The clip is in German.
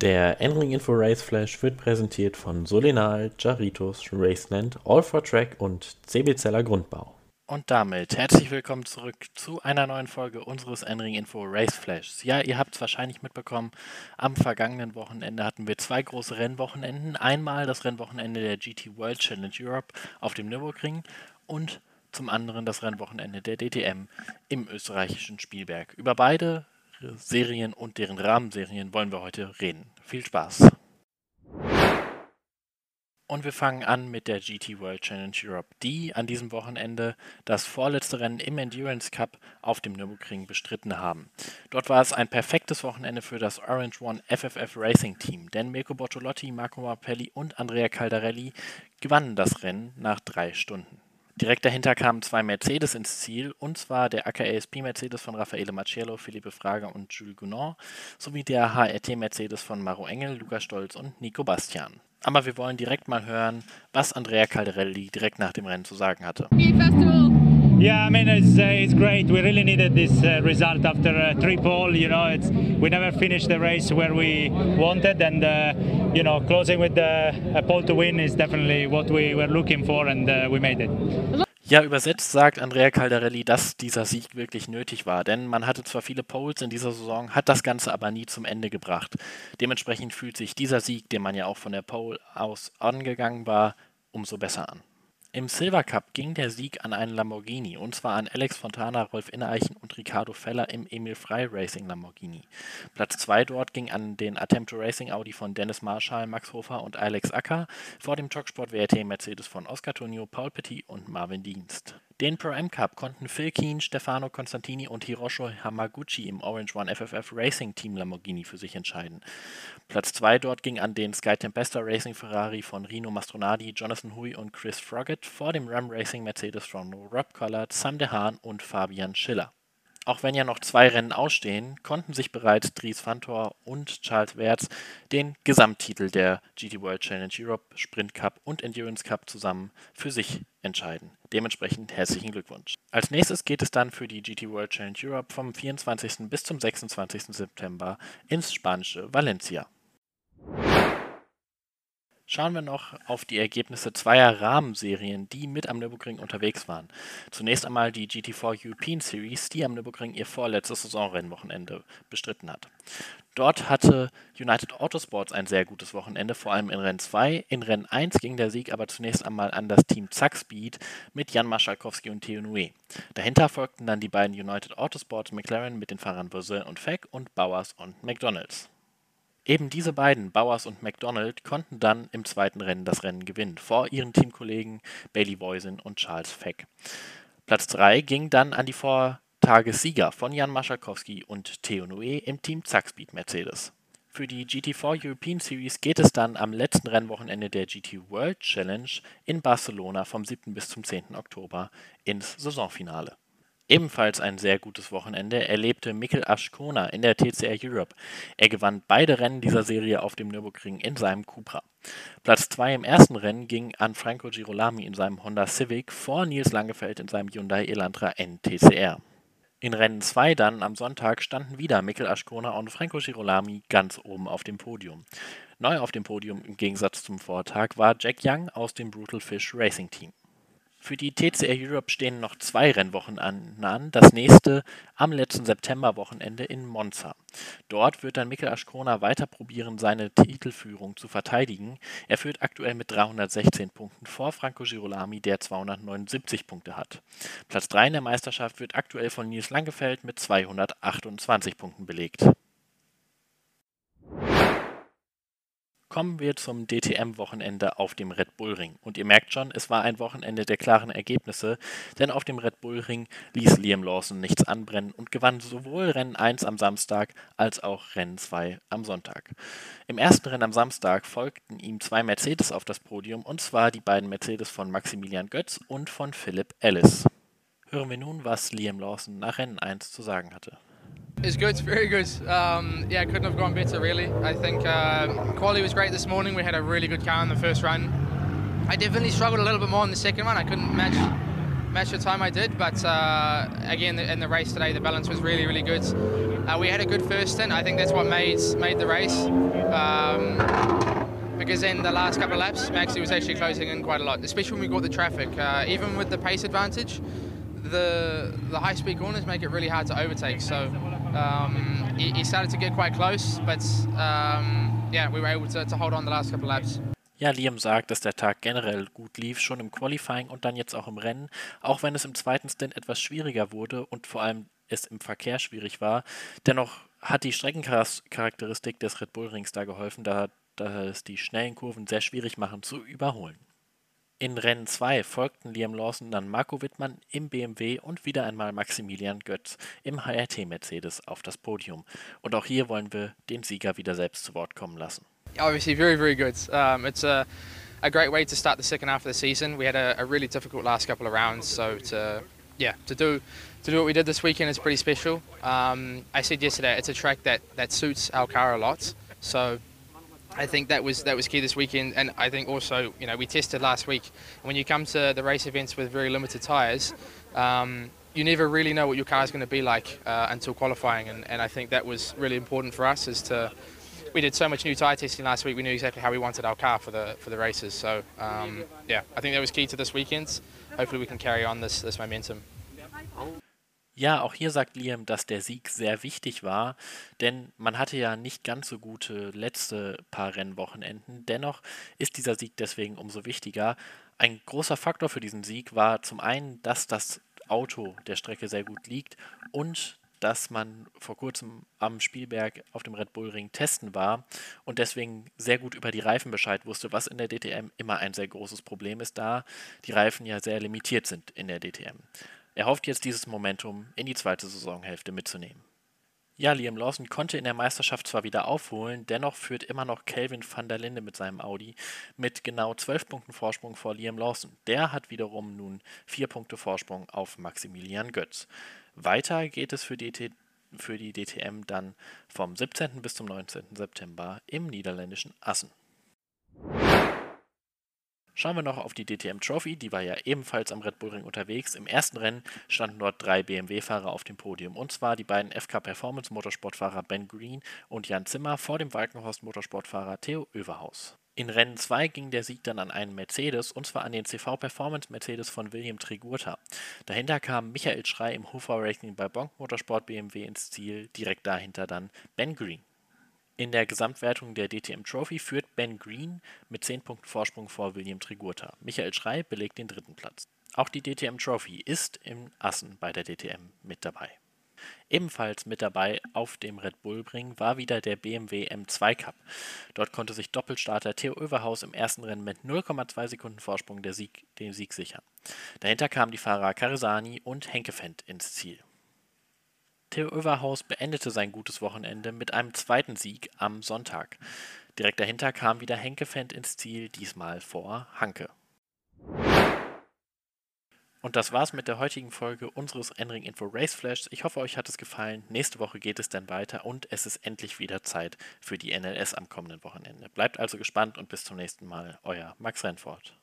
Der Endring Info Race Flash wird präsentiert von Solenal, Jaritos, Raceland, All for Track und CB Zeller Grundbau. Und damit herzlich willkommen zurück zu einer neuen Folge unseres Endring Info Race Flashs. Ja, ihr habt es wahrscheinlich mitbekommen, am vergangenen Wochenende hatten wir zwei große Rennwochenenden. Einmal das Rennwochenende der GT World Challenge Europe auf dem Nürburgring und zum anderen das Rennwochenende der DTM im österreichischen Spielberg. Über beide Serien und deren Rahmenserien wollen wir heute reden. Viel Spaß! Und wir fangen an mit der GT World Challenge Europe, die an diesem Wochenende das vorletzte Rennen im Endurance Cup auf dem Nürburgring bestritten haben. Dort war es ein perfektes Wochenende für das Orange One FFF Racing Team, denn Mirko Bortolotti, Marco Marpelli und Andrea Caldarelli gewannen das Rennen nach drei Stunden. Direkt dahinter kamen zwei Mercedes ins Ziel, und zwar der AKASP Mercedes von Raffaele Maciello, Philippe Frager und Jules Gounod, sowie der HRT Mercedes von Maro Engel, Lukas Stolz und Nico Bastian. Aber wir wollen direkt mal hören, was Andrea Calderelli direkt nach dem Rennen zu sagen hatte. Yeah, I mean it's uh, it's great. We really needed this uh, result after uh, three pole. You know, it's we never finished the race where we wanted, and uh, you know, closing with the, a pole to win is definitely what we were looking for, and uh, we made it. Ja, übersetzt sagt Andrea Caldarelli, dass dieser Sieg wirklich nötig war, denn man hatte zwar viele Poles in dieser Saison, hat das Ganze aber nie zum Ende gebracht. Dementsprechend fühlt sich dieser Sieg, den man ja auch von der Pole aus angegangen war, umso besser an. Im Silver Cup ging der Sieg an einen Lamborghini, und zwar an Alex Fontana, Rolf Innereichen und Ricardo Feller im Emil Frey Racing Lamborghini. Platz 2 dort ging an den Attempt Racing Audi von Dennis Marschall, Max Hofer und Alex Acker, vor dem Talksport WRT Mercedes von Oscar Tonio, Paul Petit und Marvin Dienst. Den Pro M Cup konnten Phil Keen, Stefano Constantini und Hiroshi Hamaguchi im Orange One FFF Racing Team Lamborghini für sich entscheiden. Platz 2 dort ging an den Sky Tempesta Racing Ferrari von Rino Mastronardi, Jonathan Hui und Chris Froggatt vor dem Ram Racing Mercedes von Rob Collard, Sam DeHaan und Fabian Schiller. Auch wenn ja noch zwei Rennen ausstehen, konnten sich bereits Dries Vantor und Charles Wertz den Gesamttitel der GT World Challenge Europe, Sprint Cup und Endurance Cup zusammen für sich entscheiden. Dementsprechend herzlichen Glückwunsch. Als nächstes geht es dann für die GT World Challenge Europe vom 24. bis zum 26. September ins spanische Valencia. Schauen wir noch auf die Ergebnisse zweier Rahmenserien, die mit am Nürburgring unterwegs waren. Zunächst einmal die GT4 European Series, die am Nürburgring ihr vorletztes Saisonrennwochenende bestritten hat. Dort hatte United Autosports ein sehr gutes Wochenende, vor allem in Rennen 2. In Rennen 1 ging der Sieg aber zunächst einmal an das Team Zack Speed mit Jan Maschalkowski und Theo Nue. Dahinter folgten dann die beiden United Autosports McLaren mit den Fahrern Boursin und Feck und Bowers und McDonalds. Eben diese beiden, Bowers und McDonald, konnten dann im zweiten Rennen das Rennen gewinnen, vor ihren Teamkollegen Bailey Voisin und Charles Feck. Platz 3 ging dann an die Vortagessieger von Jan Maschalkowski und Theo Noe im Team Zackspeed Mercedes. Für die GT4 European Series geht es dann am letzten Rennwochenende der GT World Challenge in Barcelona vom 7. bis zum 10. Oktober ins Saisonfinale. Ebenfalls ein sehr gutes Wochenende erlebte Mikkel Aschkona in der TCR Europe. Er gewann beide Rennen dieser Serie auf dem Nürburgring in seinem Cupra. Platz 2 im ersten Rennen ging an Franco Girolami in seinem Honda Civic vor Nils Langefeld in seinem Hyundai Elantra NTCR. In Rennen 2 dann am Sonntag standen wieder Mikkel Aschkona und Franco Girolami ganz oben auf dem Podium. Neu auf dem Podium im Gegensatz zum Vortag war Jack Young aus dem Brutal Fish Racing Team. Für die TCR Europe stehen noch zwei Rennwochen an. Das nächste am letzten Septemberwochenende in Monza. Dort wird dann Mikkel Aschkona weiter probieren, seine Titelführung zu verteidigen. Er führt aktuell mit 316 Punkten vor Franco Girolami, der 279 Punkte hat. Platz 3 in der Meisterschaft wird aktuell von Nils Langefeld mit 228 Punkten belegt. Kommen wir zum DTM-Wochenende auf dem Red Bull Ring. Und ihr merkt schon, es war ein Wochenende der klaren Ergebnisse, denn auf dem Red Bull Ring ließ Liam Lawson nichts anbrennen und gewann sowohl Rennen 1 am Samstag als auch Rennen 2 am Sonntag. Im ersten Rennen am Samstag folgten ihm zwei Mercedes auf das Podium, und zwar die beiden Mercedes von Maximilian Götz und von Philip Ellis. Hören wir nun, was Liam Lawson nach Rennen 1 zu sagen hatte. It's good, very good. Um, yeah, couldn't have gone better really. I think uh, quality was great this morning. We had a really good car in the first run. I definitely struggled a little bit more in the second run. I couldn't match match the time I did, but uh, again in the race today, the balance was really, really good. Uh, we had a good first stint. I think that's what made made the race. Um, because in the last couple of laps, Maxi was actually closing in quite a lot, especially when we got the traffic. Uh, even with the pace advantage, the the high speed corners make it really hard to overtake. So um, he, he, started to get quite close, but um, yeah, we were able to, to hold on the last couple of laps. Ja, Liam sagt, dass der Tag generell gut lief, schon im Qualifying und dann jetzt auch im Rennen, auch wenn es im zweiten Stint etwas schwieriger wurde und vor allem es im Verkehr schwierig war. Dennoch hat die Streckencharakteristik des Red Bull Rings da geholfen, da, da es die schnellen Kurven sehr schwierig machen zu überholen. In Rennen 2 folgten Liam Lawson dann Marco Wittmann im BMW und wieder einmal Maximilian Götz im HRT Mercedes auf das Podium. Und auch hier wollen wir den Sieger wieder selbst zu Wort kommen lassen. Obviously, very, very good. Um, it's a, a great way to start the second half of the season. We had a, a really difficult last couple of rounds, so to yeah, to do to do what we did this weekend is pretty special. Um, I said yesterday it's a track that, that suits car a lot, so I think that was that was key this weekend. And I think also you know we tested last week. When you come to the race events with very limited tyres, um, you never really know what your car is going to be like uh, until qualifying, and, and I think that was really important for us is to we did so much new tyre testing last week. We knew exactly how we wanted our car for the for the races. So um, yeah, I think that was key to this weekend. Hopefully, we can carry on this this momentum. Ja, auch hier sagt Liam, dass der Sieg sehr wichtig war, denn man hatte ja nicht ganz so gute letzte paar Rennwochenenden. Dennoch ist dieser Sieg deswegen umso wichtiger. Ein großer Faktor für diesen Sieg war zum einen, dass das Auto der Strecke sehr gut liegt und dass man vor kurzem am Spielberg auf dem Red Bull Ring testen war und deswegen sehr gut über die Reifen Bescheid wusste, was in der DTM immer ein sehr großes Problem ist, da die Reifen ja sehr limitiert sind in der DTM. Er hofft jetzt dieses Momentum in die zweite Saisonhälfte mitzunehmen. Ja, Liam Lawson konnte in der Meisterschaft zwar wieder aufholen, dennoch führt immer noch Kelvin van der Linde mit seinem Audi mit genau 12 Punkten Vorsprung vor Liam Lawson. Der hat wiederum nun 4 Punkte Vorsprung auf Maximilian Götz. Weiter geht es für die, für die DTM dann vom 17. bis zum 19. September im niederländischen Assen. Schauen wir noch auf die DTM Trophy, die war ja ebenfalls am Red Bull Ring unterwegs. Im ersten Rennen standen dort drei BMW-Fahrer auf dem Podium, und zwar die beiden FK Performance Motorsportfahrer Ben Green und Jan Zimmer vor dem Walkenhorst Motorsportfahrer Theo Överhaus. In Rennen 2 ging der Sieg dann an einen Mercedes, und zwar an den CV Performance Mercedes von William Trigurta. Dahinter kam Michael Schrei im Hofer Racing bei Bonk Motorsport BMW ins Ziel, direkt dahinter dann Ben Green. In der Gesamtwertung der DTM Trophy führt Ben Green mit 10 Punkten Vorsprung vor William Trigurta. Michael Schrei belegt den dritten Platz. Auch die DTM Trophy ist im Assen bei der DTM mit dabei. Ebenfalls mit dabei auf dem Red Bull Ring war wieder der BMW M2 Cup. Dort konnte sich Doppelstarter Theo Överhaus im ersten Rennen mit 0,2 Sekunden Vorsprung Sieg, den Sieg sichern. Dahinter kamen die Fahrer Caresani und Henkefend ins Ziel. Theo Överhaus beendete sein gutes Wochenende mit einem zweiten Sieg am Sonntag. Direkt dahinter kam wieder Henkefend ins Ziel, diesmal vor Hanke. Und das war's mit der heutigen Folge unseres Enring Info Race Flashs. Ich hoffe, euch hat es gefallen. Nächste Woche geht es dann weiter und es ist endlich wieder Zeit für die NLS am kommenden Wochenende. Bleibt also gespannt und bis zum nächsten Mal. Euer Max Rennfort.